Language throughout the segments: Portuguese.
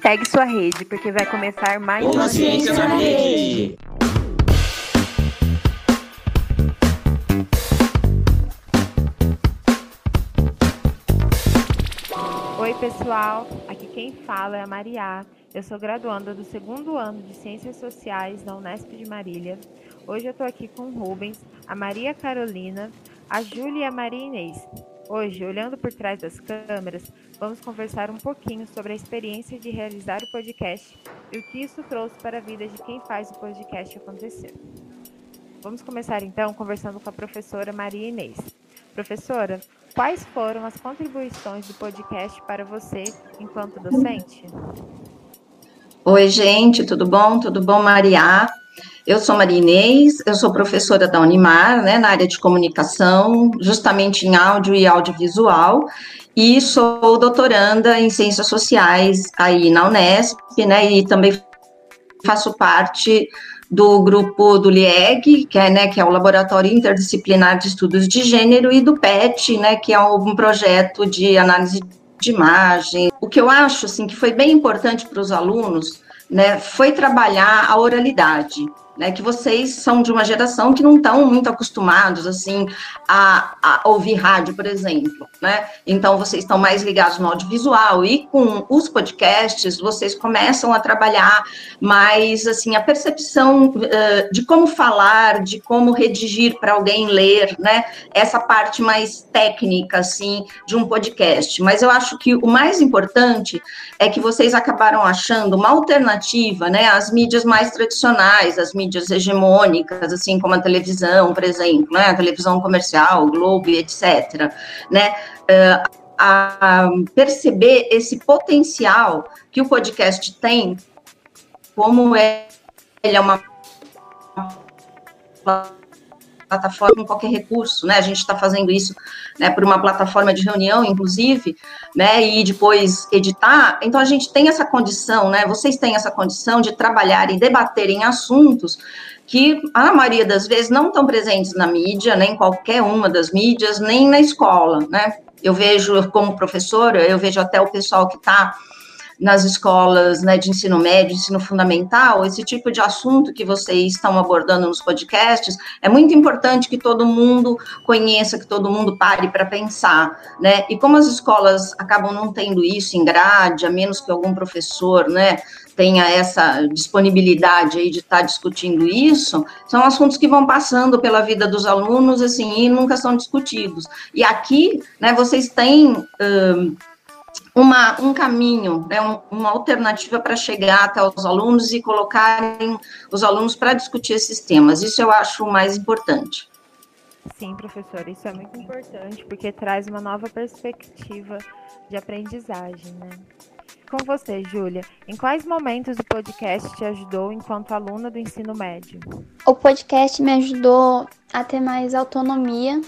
Segue sua rede, porque vai começar mais uma Ciência na Rede. Oi, pessoal. Aqui quem fala é a Maria. Eu sou graduanda do segundo ano de Ciências Sociais na Unesp de Marília. Hoje eu estou aqui com o Rubens, a Maria Carolina, a Júlia e a Maria Inês. Hoje, olhando por trás das câmeras, vamos conversar um pouquinho sobre a experiência de realizar o podcast e o que isso trouxe para a vida de quem faz o podcast acontecer. Vamos começar então conversando com a professora Maria Inês. Professora, quais foram as contribuições do podcast para você enquanto docente? Oi, gente, tudo bom? Tudo bom, Maria? Eu sou Maria Inês, eu sou professora da Unimar, né, na área de comunicação, justamente em áudio e audiovisual, e sou doutoranda em ciências sociais aí na Unesp, né, e também faço parte do grupo do LIEG, que é, né, que é o Laboratório Interdisciplinar de Estudos de Gênero, e do PET, né, que é um projeto de análise de imagem. O que eu acho, assim, que foi bem importante para os alunos, né, foi trabalhar a oralidade né, que vocês são de uma geração que não estão muito acostumados, assim, a, a, ouvir rádio, por exemplo, né, então vocês estão mais ligados no audiovisual, e com os podcasts, vocês começam a trabalhar mais, assim, a percepção uh, de como falar, de como redigir para alguém ler, né, essa parte mais técnica, assim, de um podcast, mas eu acho que o mais importante é que vocês acabaram achando uma alternativa, né, às mídias mais tradicionais, as mídias mídias hegemônicas, assim como a televisão, por exemplo, né, a televisão comercial, Globo, etc., né, uh, a perceber esse potencial que o podcast tem, como é, ele é uma plataforma com qualquer recurso, né? A gente está fazendo isso, né, por uma plataforma de reunião, inclusive, né, e depois editar. Então a gente tem essa condição, né? Vocês têm essa condição de trabalhar e debater em assuntos que a maioria das vezes não estão presentes na mídia, nem em qualquer uma das mídias, nem na escola, né? Eu vejo como professora, eu vejo até o pessoal que está nas escolas né, de ensino médio, ensino fundamental, esse tipo de assunto que vocês estão abordando nos podcasts, é muito importante que todo mundo conheça, que todo mundo pare para pensar, né? E como as escolas acabam não tendo isso em grade, a menos que algum professor, né, tenha essa disponibilidade aí de estar tá discutindo isso, são assuntos que vão passando pela vida dos alunos, assim, e nunca são discutidos. E aqui, né, vocês têm uma, um caminho, né, um, uma alternativa para chegar até os alunos e colocarem os alunos para discutir esses temas. Isso eu acho o mais importante. Sim, professora, isso é muito importante, porque traz uma nova perspectiva de aprendizagem, né? Com você, Júlia, em quais momentos o podcast te ajudou enquanto aluna do ensino médio? O podcast me ajudou a ter mais autonomia,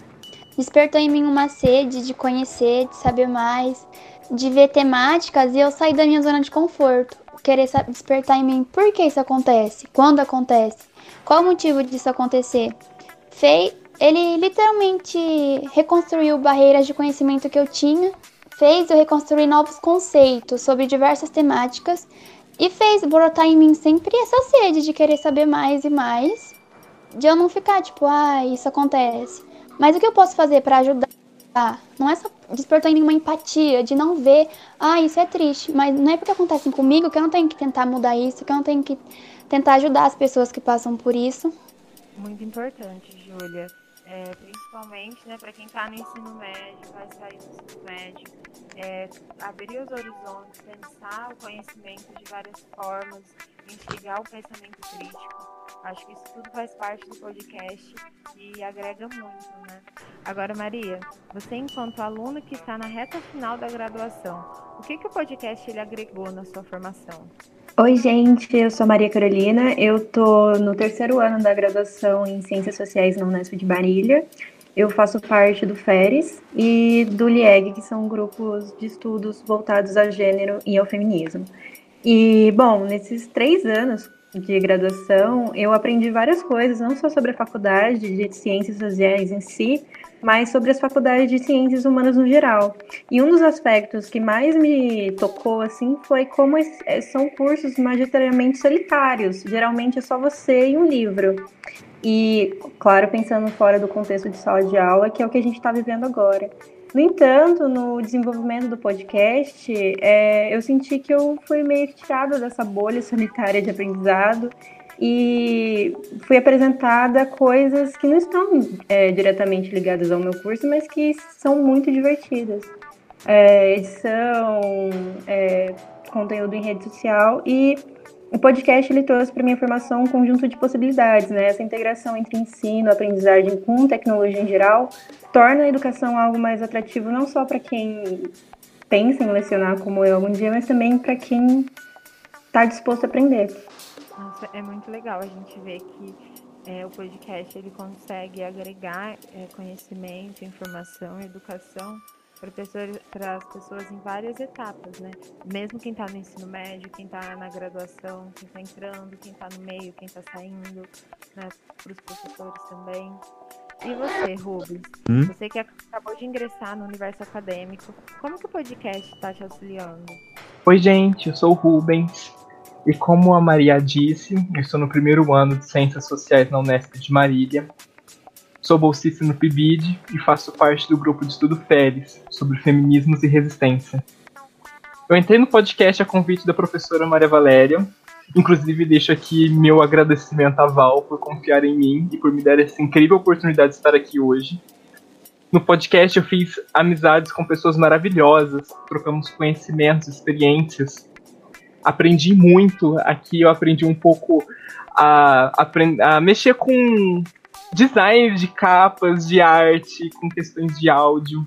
despertou em mim uma sede de conhecer, de saber mais, de ver temáticas e eu sair da minha zona de conforto. Querer despertar em mim por que isso acontece, quando acontece, qual o motivo disso acontecer. Fei, ele literalmente reconstruiu barreiras de conhecimento que eu tinha, fez eu reconstruir novos conceitos sobre diversas temáticas e fez brotar em mim sempre essa sede de querer saber mais e mais, de eu não ficar tipo, ah, isso acontece. Mas o que eu posso fazer para ajudar? Não é só despertou em nenhuma empatia, de não ver, ah, isso é triste, mas não é porque acontece comigo que eu não tenho que tentar mudar isso, que eu não tenho que tentar ajudar as pessoas que passam por isso. Muito importante, Júlia. É, principalmente né, para quem está no ensino médio, vai sair do ensino médio, é, abrir os horizontes, pensar o conhecimento de várias formas, instigar o pensamento crítico. Acho que isso tudo faz parte do podcast e agrega muito, né? Agora, Maria, você enquanto aluna que está na reta final da graduação, o que, que o podcast ele agregou na sua formação? Oi, gente, eu sou Maria Carolina, eu tô no terceiro ano da graduação em Ciências Sociais na Unesp de Marília. Eu faço parte do FERES e do LIEG, que são grupos de estudos voltados a gênero e ao feminismo. E, bom, nesses três anos de graduação, eu aprendi várias coisas, não só sobre a faculdade de ciências sociais em si, mas sobre as faculdades de ciências humanas no geral. E um dos aspectos que mais me tocou assim foi como é, são cursos majoritariamente solitários. Geralmente é só você e um livro. E, claro, pensando fora do contexto de sala de aula, que é o que a gente está vivendo agora. No entanto, no desenvolvimento do podcast, é, eu senti que eu fui meio que tirada dessa bolha solitária de aprendizado e fui apresentada coisas que não estão é, diretamente ligadas ao meu curso, mas que são muito divertidas. É, edição, é, conteúdo em rede social e o podcast ele trouxe para minha formação um conjunto de possibilidades, né? Essa integração entre ensino, aprendizagem com tecnologia em geral torna a educação algo mais atrativo não só para quem pensa em lecionar como eu algum dia, mas também para quem está disposto a aprender. Nossa, é muito legal a gente ver que é, o podcast ele consegue agregar é, conhecimento, informação, educação para as pessoas em várias etapas, né? Mesmo quem está no ensino médio, quem está na graduação, quem está entrando, quem está no meio, quem está saindo, né? Para os professores também. E você, Rubens? Hum? Você que acabou de ingressar no universo acadêmico, como que o podcast está te auxiliando? Oi, gente, eu sou o Rubens. E como a Maria disse, eu estou no primeiro ano de Ciências Sociais na Unesp de Marília Sou bolsista no PIBID e faço parte do grupo de estudo FERES, sobre feminismos e resistência. Eu entrei no podcast a convite da professora Maria Valéria, inclusive deixo aqui meu agradecimento à Val por confiar em mim e por me dar essa incrível oportunidade de estar aqui hoje. No podcast eu fiz amizades com pessoas maravilhosas, trocamos conhecimentos, experiências. Aprendi muito, aqui eu aprendi um pouco a, a, a mexer com design de capas de arte, com questões de áudio.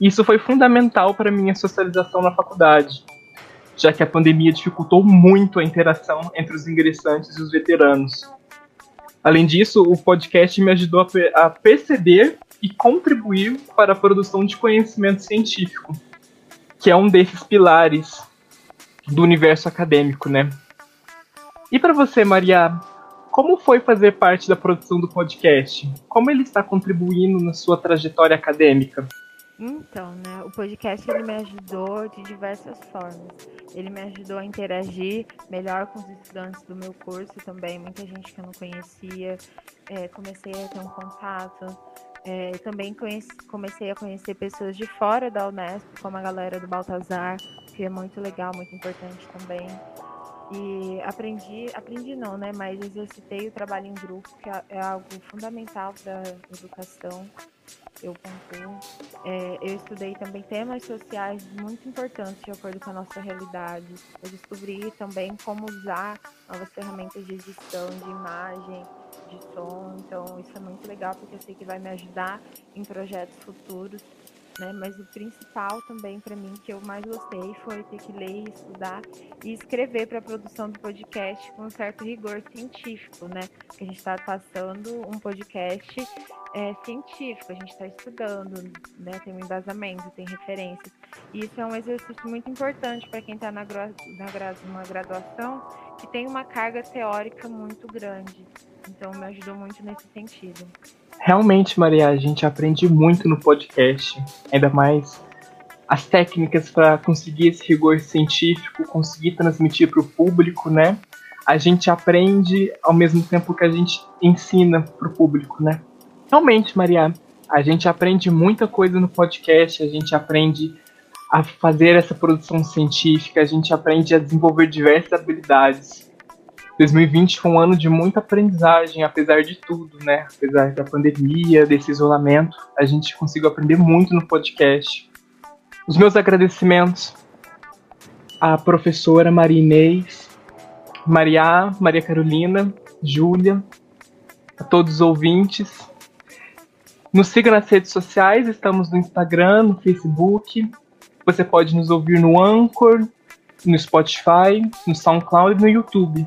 Isso foi fundamental para minha socialização na faculdade, já que a pandemia dificultou muito a interação entre os ingressantes e os veteranos. Além disso, o podcast me ajudou a perceber e contribuir para a produção de conhecimento científico, que é um desses pilares do universo acadêmico, né? E para você, Maria, como foi fazer parte da produção do podcast? Como ele está contribuindo na sua trajetória acadêmica? Então, né, o podcast ele me ajudou de diversas formas. Ele me ajudou a interagir melhor com os estudantes do meu curso também, muita gente que eu não conhecia. É, comecei a ter um contato. É, também conheci, comecei a conhecer pessoas de fora da Unesp, como a galera do Baltazar, que é muito legal, muito importante também. E aprendi, aprendi não, né? Mas exercitei o trabalho em grupo, que é, é algo fundamental para a educação. Eu pontuo. É, eu estudei também temas sociais muito importantes de acordo com a nossa realidade. Eu descobri também como usar novas ferramentas de edição, de imagem, de som. Então, isso é muito legal porque eu sei que vai me ajudar em projetos futuros né? Mas o principal também para mim que eu mais gostei foi ter que ler, estudar e escrever para a produção do podcast com um certo rigor científico, né? Que a gente está passando um podcast é, científico, a gente está estudando, né? Tem um embasamento, tem referências. E isso é um exercício muito importante para quem está na, na numa graduação que tem uma carga teórica muito grande. Então me ajudou muito nesse sentido. Realmente, Maria, a gente aprende muito no podcast, ainda mais as técnicas para conseguir esse rigor científico, conseguir transmitir para o público, né? A gente aprende ao mesmo tempo que a gente ensina para o público, né? Realmente, Maria, a gente aprende muita coisa no podcast, a gente aprende a fazer essa produção científica, a gente aprende a desenvolver diversas habilidades. 2020 foi um ano de muita aprendizagem, apesar de tudo, né? Apesar da pandemia, desse isolamento, a gente conseguiu aprender muito no podcast. Os meus agradecimentos à professora Maria Inês, Maria, Maria Carolina, Júlia, a todos os ouvintes. Nos siga nas redes sociais, estamos no Instagram, no Facebook. Você pode nos ouvir no Anchor, no Spotify, no SoundCloud e no YouTube.